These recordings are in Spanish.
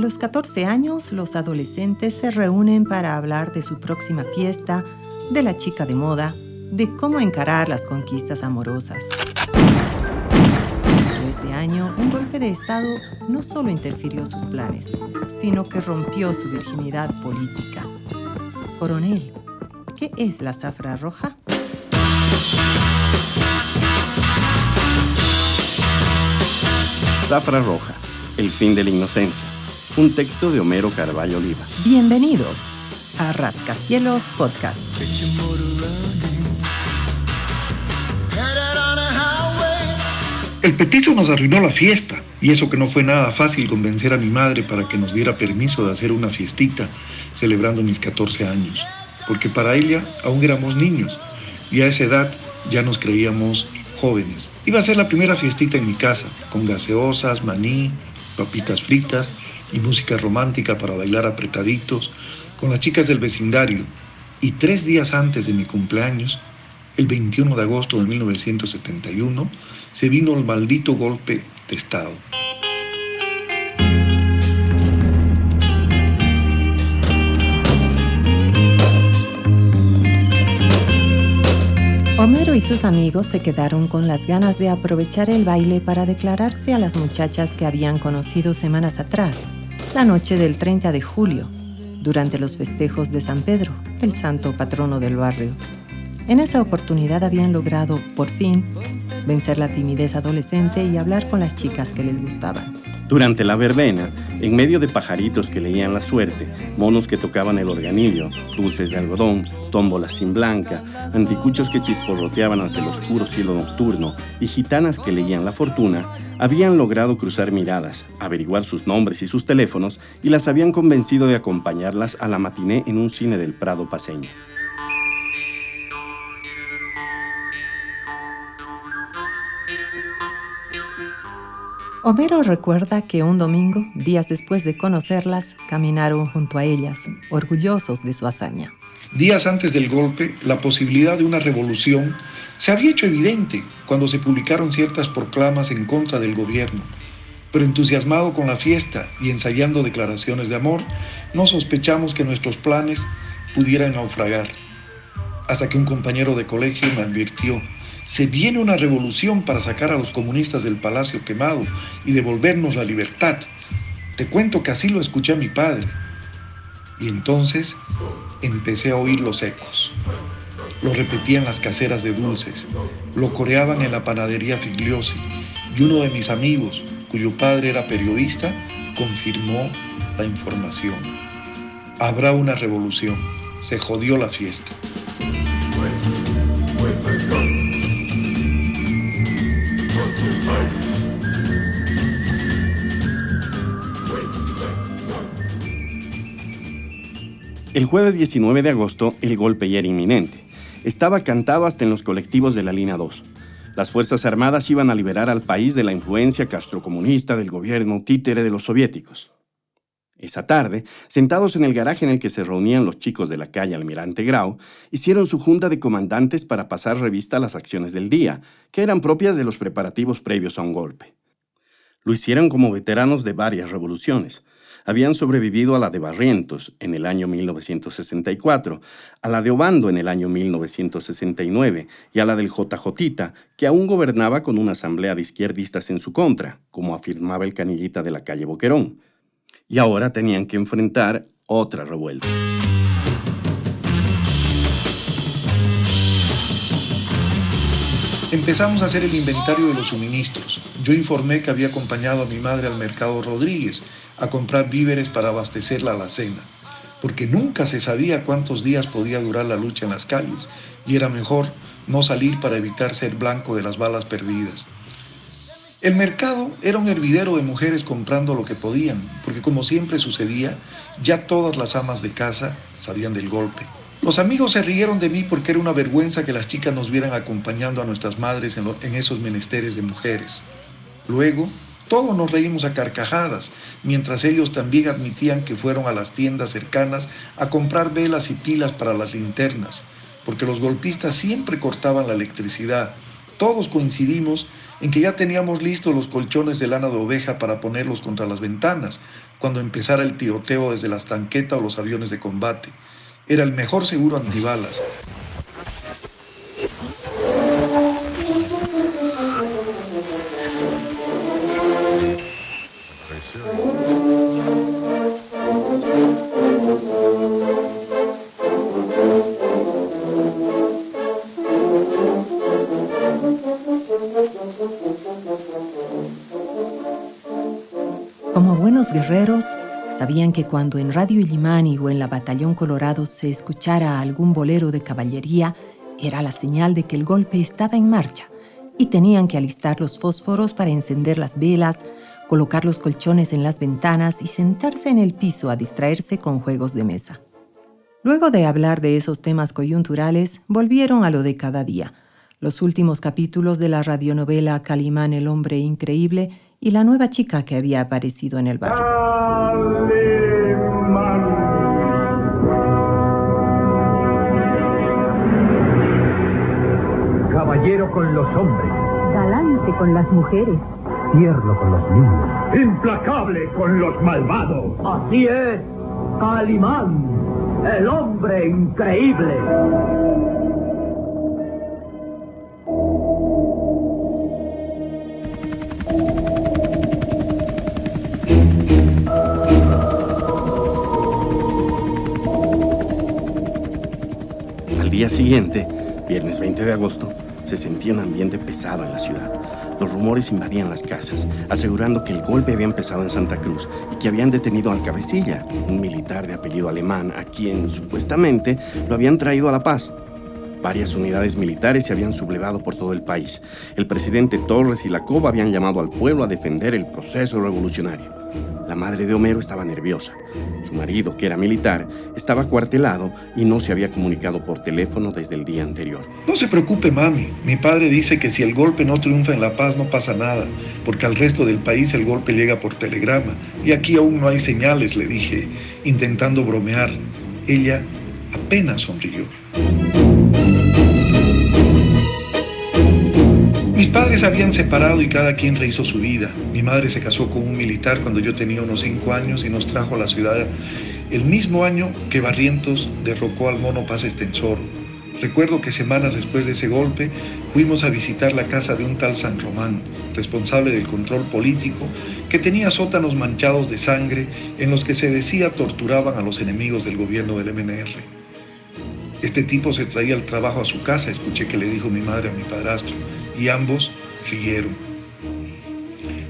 los 14 años, los adolescentes se reúnen para hablar de su próxima fiesta, de la chica de moda, de cómo encarar las conquistas amorosas. Ese año, un golpe de Estado no solo interfirió sus planes, sino que rompió su virginidad política. Coronel, ¿qué es la zafra roja? Zafra roja, el fin de la inocencia un texto de Homero Carballo Oliva. Bienvenidos a Rascacielos Podcast. El petizo nos arruinó la fiesta, y eso que no fue nada fácil convencer a mi madre para que nos diera permiso de hacer una fiestita celebrando mis 14 años, porque para ella aún éramos niños, y a esa edad ya nos creíamos jóvenes. Iba a ser la primera fiestita en mi casa, con gaseosas, maní, papitas fritas y música romántica para bailar apretaditos con las chicas del vecindario. Y tres días antes de mi cumpleaños, el 21 de agosto de 1971, se vino el maldito golpe de Estado. Homero y sus amigos se quedaron con las ganas de aprovechar el baile para declararse a las muchachas que habían conocido semanas atrás la noche del 30 de julio, durante los festejos de San Pedro, el santo patrono del barrio. En esa oportunidad habían logrado, por fin, vencer la timidez adolescente y hablar con las chicas que les gustaban. Durante la verbena, en medio de pajaritos que leían la suerte, monos que tocaban el organillo, dulces de algodón, tómbolas sin blanca, anticuchos que chisporroteaban hacia el oscuro cielo nocturno y gitanas que leían la fortuna, habían logrado cruzar miradas, averiguar sus nombres y sus teléfonos y las habían convencido de acompañarlas a la matiné en un cine del Prado paseño. Homero recuerda que un domingo, días después de conocerlas, caminaron junto a ellas, orgullosos de su hazaña. Días antes del golpe, la posibilidad de una revolución se había hecho evidente cuando se publicaron ciertas proclamas en contra del gobierno. Pero entusiasmado con la fiesta y ensayando declaraciones de amor, no sospechamos que nuestros planes pudieran naufragar. Hasta que un compañero de colegio me advirtió se viene una revolución para sacar a los comunistas del palacio quemado y devolvernos la libertad. Te cuento que así lo escuché a mi padre. Y entonces empecé a oír los ecos. Lo repetían las caseras de dulces, lo coreaban en la panadería Figliosi y uno de mis amigos, cuyo padre era periodista, confirmó la información. Habrá una revolución. Se jodió la fiesta. El jueves 19 de agosto, el golpe ya era inminente. Estaba cantado hasta en los colectivos de la línea 2. Las Fuerzas Armadas iban a liberar al país de la influencia castrocomunista del gobierno títere de los soviéticos. Esa tarde, sentados en el garaje en el que se reunían los chicos de la calle Almirante Grau, hicieron su junta de comandantes para pasar revista a las acciones del día, que eran propias de los preparativos previos a un golpe. Lo hicieron como veteranos de varias revoluciones, habían sobrevivido a la de Barrientos en el año 1964, a la de Obando en el año 1969 y a la del JJ, que aún gobernaba con una asamblea de izquierdistas en su contra, como afirmaba el canillita de la calle Boquerón. Y ahora tenían que enfrentar otra revuelta. Empezamos a hacer el inventario de los suministros. Yo informé que había acompañado a mi madre al mercado Rodríguez a comprar víveres para abastecer la alacena, porque nunca se sabía cuántos días podía durar la lucha en las calles y era mejor no salir para evitar ser blanco de las balas perdidas. El mercado era un hervidero de mujeres comprando lo que podían, porque como siempre sucedía, ya todas las amas de casa sabían del golpe. Los amigos se rieron de mí porque era una vergüenza que las chicas nos vieran acompañando a nuestras madres en, en esos menesteres de mujeres. Luego, todos nos reímos a carcajadas, mientras ellos también admitían que fueron a las tiendas cercanas a comprar velas y pilas para las linternas, porque los golpistas siempre cortaban la electricidad Todos coincidimos en que ya teníamos listos los colchones de lana de oveja para ponerlos contra las ventanas, cuando empezara el tiroteo desde las tanquetas o los aviones de combate. Era el mejor seguro antibalas. Que cuando en Radio Illimani o en la Batallón Colorado se escuchara algún bolero de caballería, era la señal de que el golpe estaba en marcha y tenían que alistar los fósforos para encender las velas, colocar los colchones en las ventanas y sentarse en el piso a distraerse con juegos de mesa. Luego de hablar de esos temas coyunturales, volvieron a lo de cada día, los últimos capítulos de la radionovela Calimán el hombre increíble y la nueva chica que había aparecido en el barrio. Caballero con los hombres, Galante con las mujeres. tierno con los niños. implacable con los malvados. Así es, Calimán, el hombre increíble. Al día siguiente, viernes 20 de agosto, se sentía un ambiente pesado en la ciudad. Los rumores invadían las casas, asegurando que el golpe había empezado en Santa Cruz y que habían detenido al cabecilla, un militar de apellido alemán, a quien supuestamente lo habían traído a La Paz. Varias unidades militares se habían sublevado por todo el país. El presidente Torres y la Cova habían llamado al pueblo a defender el proceso revolucionario. La madre de Homero estaba nerviosa. Su marido, que era militar, estaba cuartelado y no se había comunicado por teléfono desde el día anterior. No se preocupe, mami. Mi padre dice que si el golpe no triunfa en La Paz no pasa nada, porque al resto del país el golpe llega por telegrama. Y aquí aún no hay señales, le dije, intentando bromear. Ella apenas sonrió. Padres habían separado y cada quien rehizo su vida. Mi madre se casó con un militar cuando yo tenía unos cinco años y nos trajo a la ciudad el mismo año que Barrientos derrocó al mono Paz Extensor. Recuerdo que semanas después de ese golpe fuimos a visitar la casa de un tal San Román, responsable del control político, que tenía sótanos manchados de sangre en los que se decía torturaban a los enemigos del gobierno del MNR. Este tipo se traía el trabajo a su casa, escuché que le dijo mi madre a mi padrastro, y ambos rieron.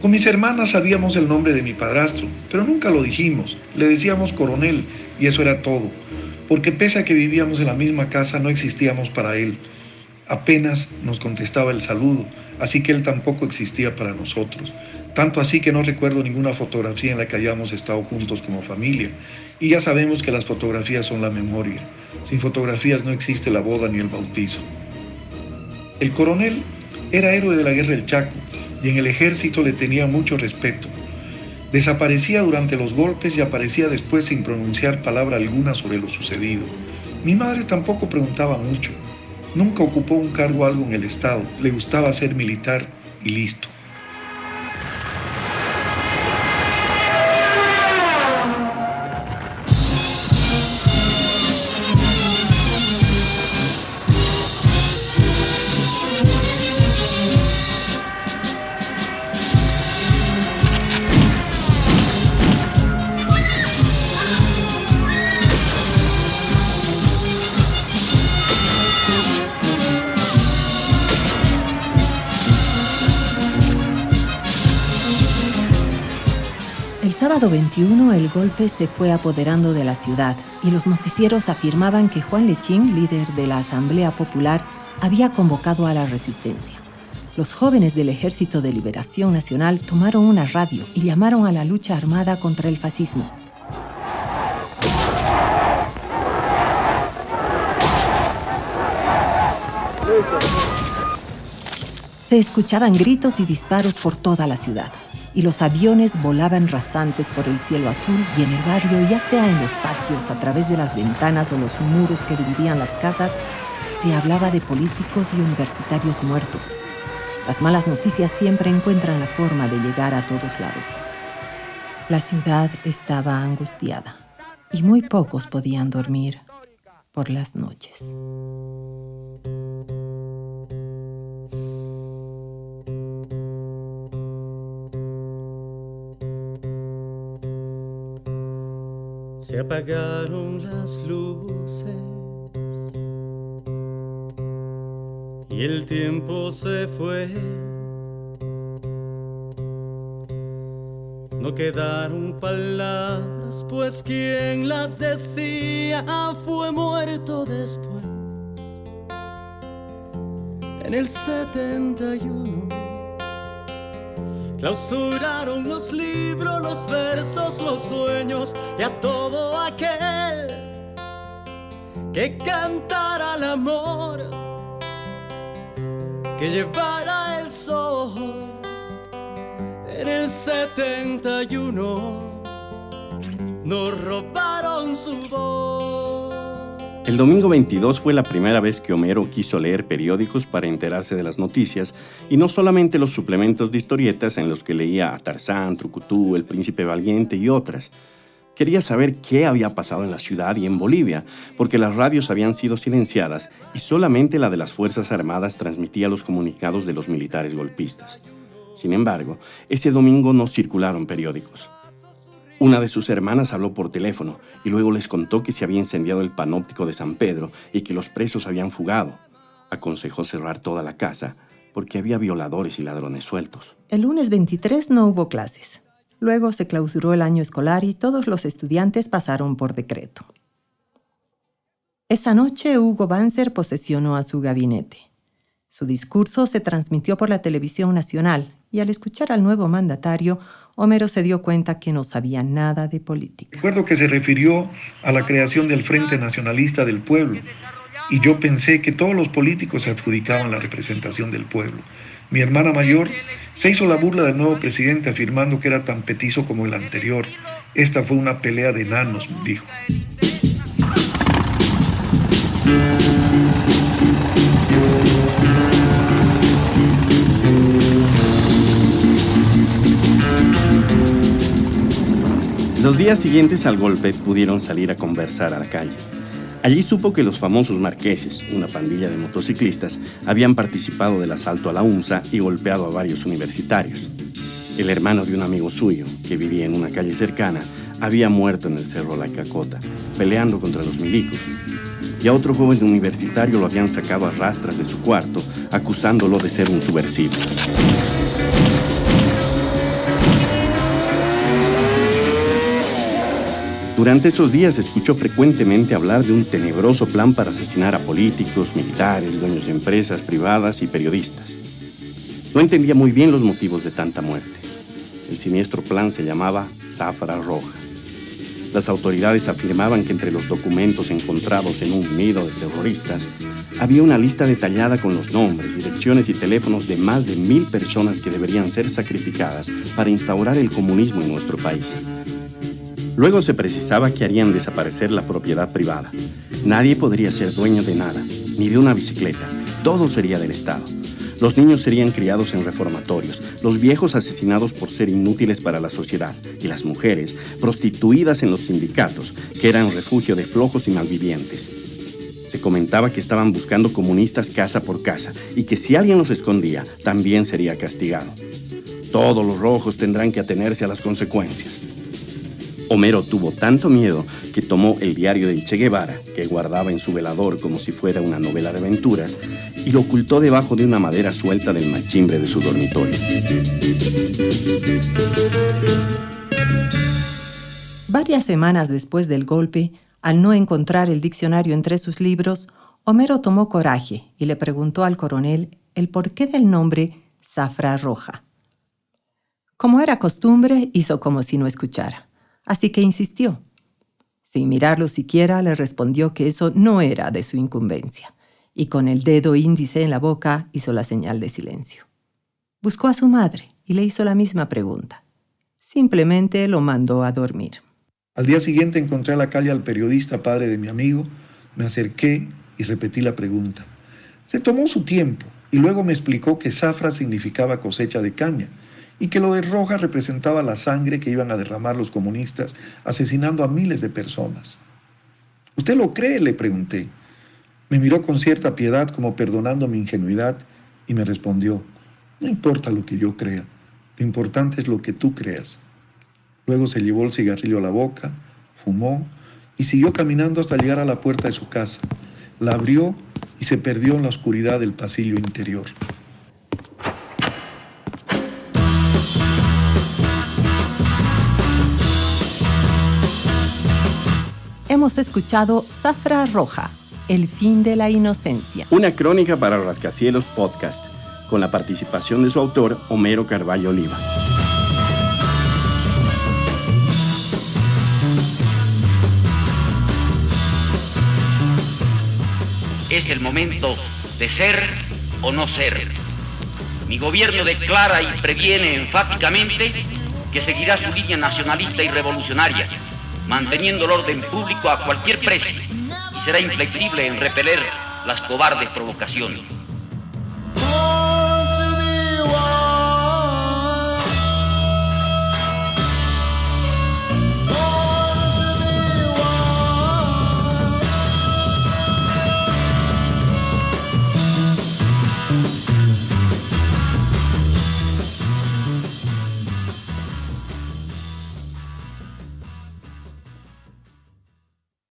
Con mis hermanas sabíamos el nombre de mi padrastro, pero nunca lo dijimos, le decíamos coronel, y eso era todo, porque pese a que vivíamos en la misma casa no existíamos para él. Apenas nos contestaba el saludo, así que él tampoco existía para nosotros. Tanto así que no recuerdo ninguna fotografía en la que hayamos estado juntos como familia. Y ya sabemos que las fotografías son la memoria. Sin fotografías no existe la boda ni el bautizo. El coronel era héroe de la guerra del Chaco y en el ejército le tenía mucho respeto. Desaparecía durante los golpes y aparecía después sin pronunciar palabra alguna sobre lo sucedido. Mi madre tampoco preguntaba mucho. Nunca ocupó un cargo algo en el Estado. Le gustaba ser militar y listo. Sábado 21 el golpe se fue apoderando de la ciudad y los noticieros afirmaban que Juan Lechín, líder de la Asamblea Popular, había convocado a la resistencia. Los jóvenes del Ejército de Liberación Nacional tomaron una radio y llamaron a la lucha armada contra el fascismo. Se escuchaban gritos y disparos por toda la ciudad, y los aviones volaban rasantes por el cielo azul y en el barrio, ya sea en los patios, a través de las ventanas o los muros que dividían las casas, se hablaba de políticos y universitarios muertos, Las malas noticias siempre encuentran la forma de llegar a todos lados. La ciudad estaba angustiada y muy pocos podían dormir por las noches. Se apagaron las luces y el tiempo se fue. No quedaron palabras, pues quien las decía fue muerto después. En el 71 clausuraron los libros, los versos, los sueños y a todo aquel que cantara el amor que llevara el sol en el 71 nos robaron su voz. El domingo 22 fue la primera vez que Homero quiso leer periódicos para enterarse de las noticias y no solamente los suplementos de historietas en los que leía a Tarzán, Trucutú, El Príncipe Valiente y otras. Quería saber qué había pasado en la ciudad y en Bolivia, porque las radios habían sido silenciadas y solamente la de las Fuerzas Armadas transmitía los comunicados de los militares golpistas. Sin embargo, ese domingo no circularon periódicos. Una de sus hermanas habló por teléfono y luego les contó que se había incendiado el panóptico de San Pedro y que los presos habían fugado. Aconsejó cerrar toda la casa porque había violadores y ladrones sueltos. El lunes 23 no hubo clases. Luego se clausuró el año escolar y todos los estudiantes pasaron por decreto. Esa noche Hugo Banzer posesionó a su gabinete. Su discurso se transmitió por la televisión nacional y al escuchar al nuevo mandatario, Homero se dio cuenta que no sabía nada de política. Recuerdo que se refirió a la creación del Frente Nacionalista del Pueblo y yo pensé que todos los políticos se adjudicaban la representación del pueblo. Mi hermana mayor se hizo la burla del nuevo presidente afirmando que era tan petizo como el anterior. Esta fue una pelea de enanos, dijo. Los días siguientes al golpe pudieron salir a conversar a la calle. Allí supo que los famosos marqueses, una pandilla de motociclistas, habían participado del asalto a la UNSA y golpeado a varios universitarios. El hermano de un amigo suyo, que vivía en una calle cercana, había muerto en el Cerro La Cacota, peleando contra los milicos. Y a otro joven universitario lo habían sacado a rastras de su cuarto, acusándolo de ser un subversivo. Durante esos días escuchó frecuentemente hablar de un tenebroso plan para asesinar a políticos, militares, dueños de empresas privadas y periodistas. No entendía muy bien los motivos de tanta muerte. El siniestro plan se llamaba Zafra Roja. Las autoridades afirmaban que entre los documentos encontrados en un nido de terroristas había una lista detallada con los nombres, direcciones y teléfonos de más de mil personas que deberían ser sacrificadas para instaurar el comunismo en nuestro país. Luego se precisaba que harían desaparecer la propiedad privada. Nadie podría ser dueño de nada, ni de una bicicleta. Todo sería del Estado. Los niños serían criados en reformatorios, los viejos asesinados por ser inútiles para la sociedad y las mujeres prostituidas en los sindicatos, que eran refugio de flojos y malvivientes. Se comentaba que estaban buscando comunistas casa por casa y que si alguien los escondía, también sería castigado. Todos los rojos tendrán que atenerse a las consecuencias. Homero tuvo tanto miedo que tomó el diario del Che Guevara, que guardaba en su velador como si fuera una novela de aventuras, y lo ocultó debajo de una madera suelta del machimbre de su dormitorio. Varias semanas después del golpe, al no encontrar el diccionario entre sus libros, Homero tomó coraje y le preguntó al coronel el porqué del nombre Zafra Roja. Como era costumbre, hizo como si no escuchara así que insistió. Sin mirarlo siquiera, le respondió que eso no era de su incumbencia, y con el dedo índice en la boca hizo la señal de silencio. Buscó a su madre y le hizo la misma pregunta. Simplemente lo mandó a dormir. Al día siguiente encontré a la calle al periodista padre de mi amigo, me acerqué y repetí la pregunta. Se tomó su tiempo, y luego me explicó que zafra significaba cosecha de caña y que lo de roja representaba la sangre que iban a derramar los comunistas asesinando a miles de personas. ¿Usted lo cree? le pregunté. Me miró con cierta piedad como perdonando mi ingenuidad y me respondió, no importa lo que yo crea, lo importante es lo que tú creas. Luego se llevó el cigarrillo a la boca, fumó y siguió caminando hasta llegar a la puerta de su casa. La abrió y se perdió en la oscuridad del pasillo interior. Hemos escuchado Zafra Roja, el fin de la inocencia. Una crónica para Rascacielos Podcast, con la participación de su autor, Homero Carballo Oliva. Es el momento de ser o no ser. Mi gobierno declara y previene enfáticamente que seguirá su línea nacionalista y revolucionaria, manteniendo el orden público a cualquier precio y será inflexible en repeler las cobardes provocaciones.